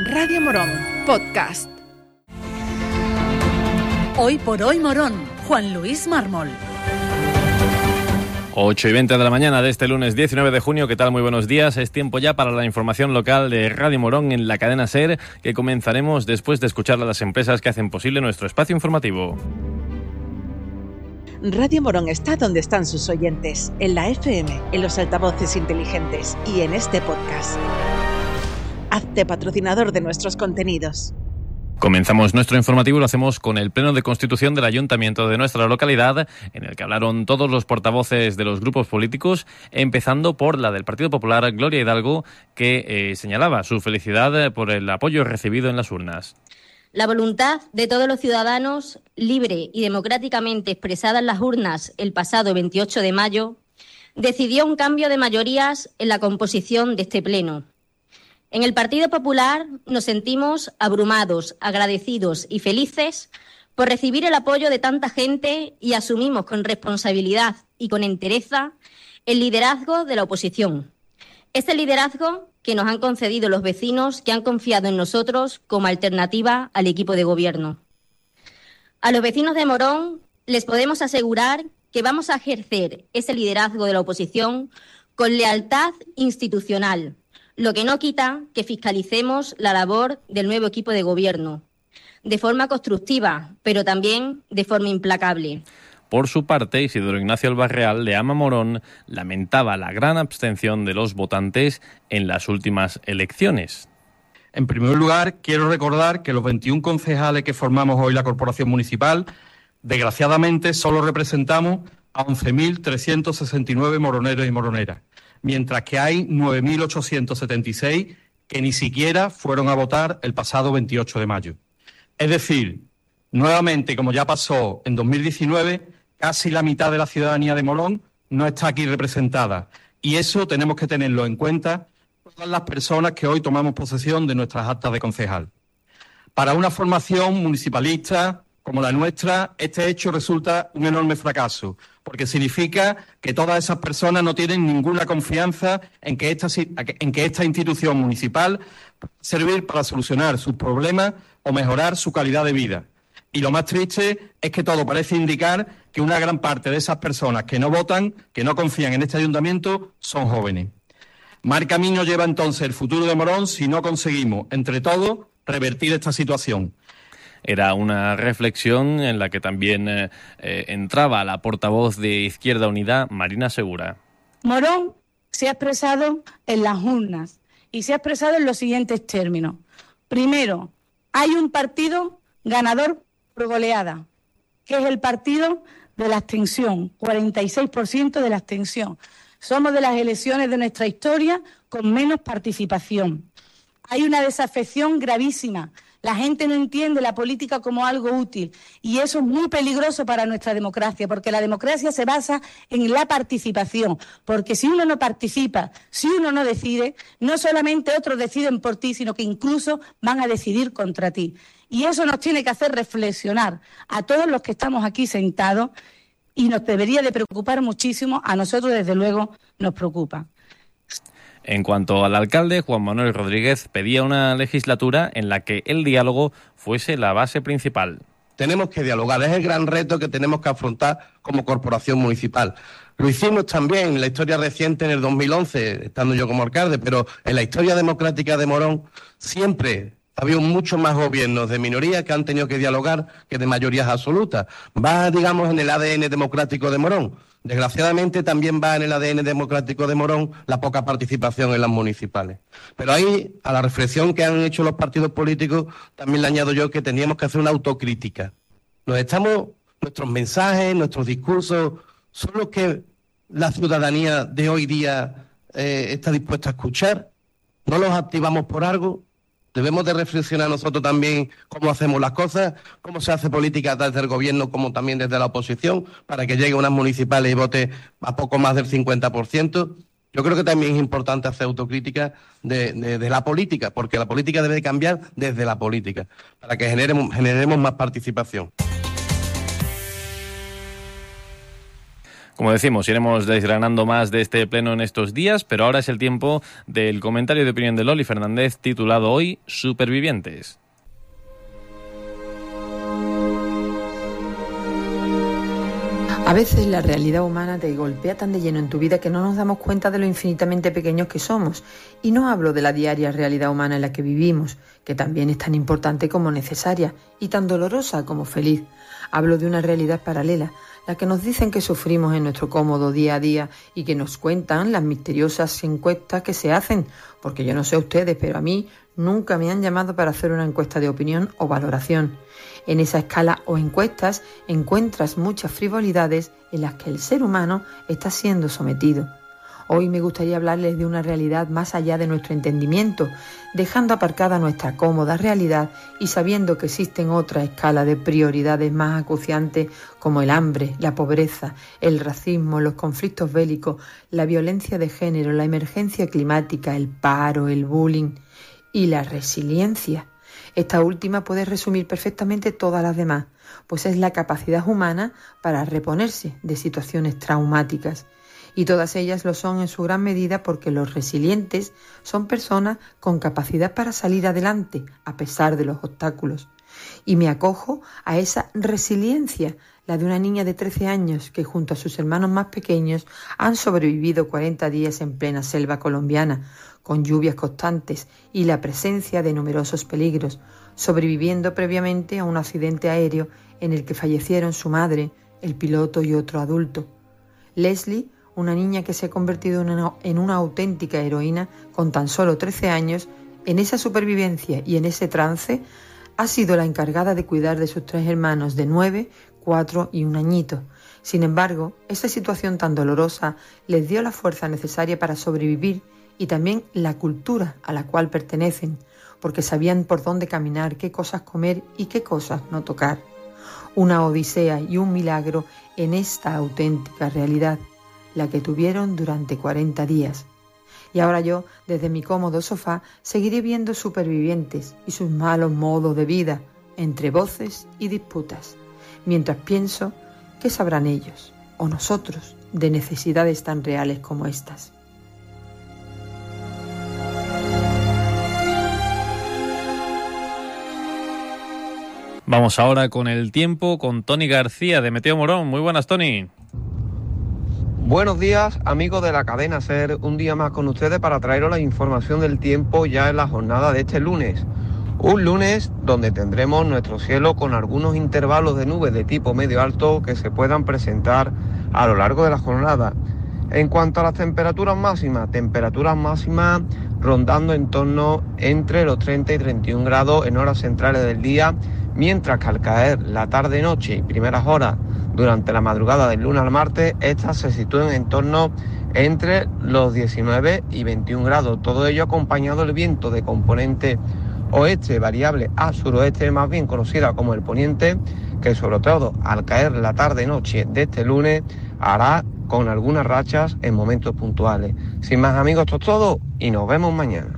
Radio Morón, podcast. Hoy por hoy Morón, Juan Luis Mármol. 8 y 20 de la mañana de este lunes 19 de junio. ¿Qué tal? Muy buenos días. Es tiempo ya para la información local de Radio Morón en la cadena SER, que comenzaremos después de escuchar a las empresas que hacen posible nuestro espacio informativo. Radio Morón está donde están sus oyentes, en la FM, en los altavoces inteligentes y en este podcast. Hazte patrocinador de nuestros contenidos. Comenzamos nuestro informativo y lo hacemos con el Pleno de Constitución del Ayuntamiento de nuestra localidad, en el que hablaron todos los portavoces de los grupos políticos, empezando por la del Partido Popular, Gloria Hidalgo, que eh, señalaba su felicidad por el apoyo recibido en las urnas. La voluntad de todos los ciudadanos, libre y democráticamente expresada en las urnas el pasado 28 de mayo, decidió un cambio de mayorías en la composición de este Pleno. En el Partido Popular nos sentimos abrumados, agradecidos y felices por recibir el apoyo de tanta gente y asumimos con responsabilidad y con entereza el liderazgo de la oposición. Este liderazgo que nos han concedido los vecinos que han confiado en nosotros como alternativa al equipo de gobierno. A los vecinos de Morón les podemos asegurar que vamos a ejercer ese liderazgo de la oposición con lealtad institucional, lo que no quita que fiscalicemos la labor del nuevo equipo de gobierno, de forma constructiva, pero también de forma implacable. Por su parte, Isidoro Ignacio Albarreal de Ama Morón lamentaba la gran abstención de los votantes en las últimas elecciones. En primer lugar, quiero recordar que los 21 concejales que formamos hoy la Corporación Municipal, desgraciadamente solo representamos a 11.369 moroneros y moroneras, mientras que hay 9.876 que ni siquiera fueron a votar el pasado 28 de mayo. Es decir, nuevamente, como ya pasó en 2019, casi la mitad de la ciudadanía de Morón no está aquí representada. Y eso tenemos que tenerlo en cuenta todas las personas que hoy tomamos posesión de nuestras actas de concejal. Para una formación municipalista como la nuestra, este hecho resulta un enorme fracaso, porque significa que todas esas personas no tienen ninguna confianza en que esta, en que esta institución municipal servir para solucionar sus problemas o mejorar su calidad de vida. Y lo más triste es que todo parece indicar que una gran parte de esas personas que no votan, que no confían en este ayuntamiento, son jóvenes. Mar Camino lleva entonces el futuro de Morón si no conseguimos, entre todos, revertir esta situación. Era una reflexión en la que también eh, eh, entraba la portavoz de Izquierda Unida, Marina Segura. Morón se ha expresado en las urnas y se ha expresado en los siguientes términos. Primero, hay un partido ganador por goleada, que es el partido de la abstención, 46% de la abstención. Somos de las elecciones de nuestra historia con menos participación. Hay una desafección gravísima la gente no entiende la política como algo útil y eso es muy peligroso para nuestra democracia, porque la democracia se basa en la participación, porque si uno no participa, si uno no decide, no solamente otros deciden por ti, sino que incluso van a decidir contra ti. Y eso nos tiene que hacer reflexionar a todos los que estamos aquí sentados y nos debería de preocupar muchísimo, a nosotros desde luego nos preocupa. En cuanto al alcalde, Juan Manuel Rodríguez pedía una legislatura en la que el diálogo fuese la base principal. Tenemos que dialogar, es el gran reto que tenemos que afrontar como corporación municipal. Lo hicimos también en la historia reciente en el 2011, estando yo como alcalde, pero en la historia democrática de Morón siempre ha habido muchos más gobiernos de minoría que han tenido que dialogar que de mayorías absolutas. Va, digamos, en el ADN democrático de Morón. Desgraciadamente también va en el ADN democrático de Morón la poca participación en las municipales. Pero ahí, a la reflexión que han hecho los partidos políticos, también le añado yo que teníamos que hacer una autocrítica. Nos estamos, nuestros mensajes, nuestros discursos, son los que la ciudadanía de hoy día eh, está dispuesta a escuchar. No los activamos por algo, Debemos de reflexionar nosotros también cómo hacemos las cosas, cómo se hace política desde el gobierno como también desde la oposición, para que llegue unas municipales y vote a poco más del 50%. Yo creo que también es importante hacer autocrítica de, la política, porque la política debe cambiar desde la política, para que generemos más participación. Como decimos, iremos desgranando más de este pleno en estos días, pero ahora es el tiempo del comentario de opinión de Loli Fernández titulado hoy Supervivientes. A veces la realidad humana te golpea tan de lleno en tu vida que no nos damos cuenta de lo infinitamente pequeños que somos. Y no hablo de la diaria realidad humana en la que vivimos, que también es tan importante como necesaria y tan dolorosa como feliz. Hablo de una realidad paralela, la que nos dicen que sufrimos en nuestro cómodo día a día y que nos cuentan las misteriosas encuestas que se hacen, porque yo no sé ustedes, pero a mí nunca me han llamado para hacer una encuesta de opinión o valoración. En esa escala o encuestas encuentras muchas frivolidades en las que el ser humano está siendo sometido. Hoy me gustaría hablarles de una realidad más allá de nuestro entendimiento, dejando aparcada nuestra cómoda realidad y sabiendo que existen otras escalas de prioridades más acuciantes como el hambre, la pobreza, el racismo, los conflictos bélicos, la violencia de género, la emergencia climática, el paro, el bullying y la resiliencia. Esta última puede resumir perfectamente todas las demás, pues es la capacidad humana para reponerse de situaciones traumáticas. Y todas ellas lo son en su gran medida porque los resilientes son personas con capacidad para salir adelante a pesar de los obstáculos. Y me acojo a esa resiliencia, la de una niña de 13 años que junto a sus hermanos más pequeños han sobrevivido 40 días en plena selva colombiana, con lluvias constantes y la presencia de numerosos peligros, sobreviviendo previamente a un accidente aéreo en el que fallecieron su madre, el piloto y otro adulto. Leslie, una niña que se ha convertido en una, auténtica heroína con tan solo 13 años, en esa supervivencia y en ese trance, ha sido la encargada de cuidar de sus tres hermanos de nueve, cuatro y un añito. Sin embargo, esa situación tan dolorosa les dio la fuerza necesaria para sobrevivir y también la cultura a la cual pertenecen, porque sabían por dónde caminar, qué cosas comer y qué cosas no tocar. Una odisea y un milagro en esta auténtica realidad, la que tuvieron durante 40 días. Y ahora yo, desde mi cómodo sofá, seguiré viendo supervivientes y sus malos modos de vida, entre voces y disputas, mientras pienso qué sabrán ellos, o nosotros, de necesidades tan reales como estas. Vamos ahora con el tiempo con Tony García de Meteo Morón. Muy buenas, Tony. Buenos días, amigos de la cadena Ser. Un día más con ustedes para traeros la información del tiempo ya en la jornada de este lunes. Un lunes donde tendremos nuestro cielo con algunos intervalos de nubes de tipo medio alto que se puedan presentar a lo largo de la jornada. En cuanto a las temperaturas máximas, temperaturas máximas rondando en torno entre los 30 y 31 grados en horas centrales del día mientras que al caer la tarde-noche y primeras horas durante la madrugada del lunes al martes, estas se sitúan en torno entre los 19 y 21 grados. Todo ello acompañado del viento de componente oeste variable a suroeste, más bien conocida como el poniente, que sobre todo al caer la tarde-noche de este lunes hará con algunas rachas en momentos puntuales. Sin más amigos, esto es todo y nos vemos mañana.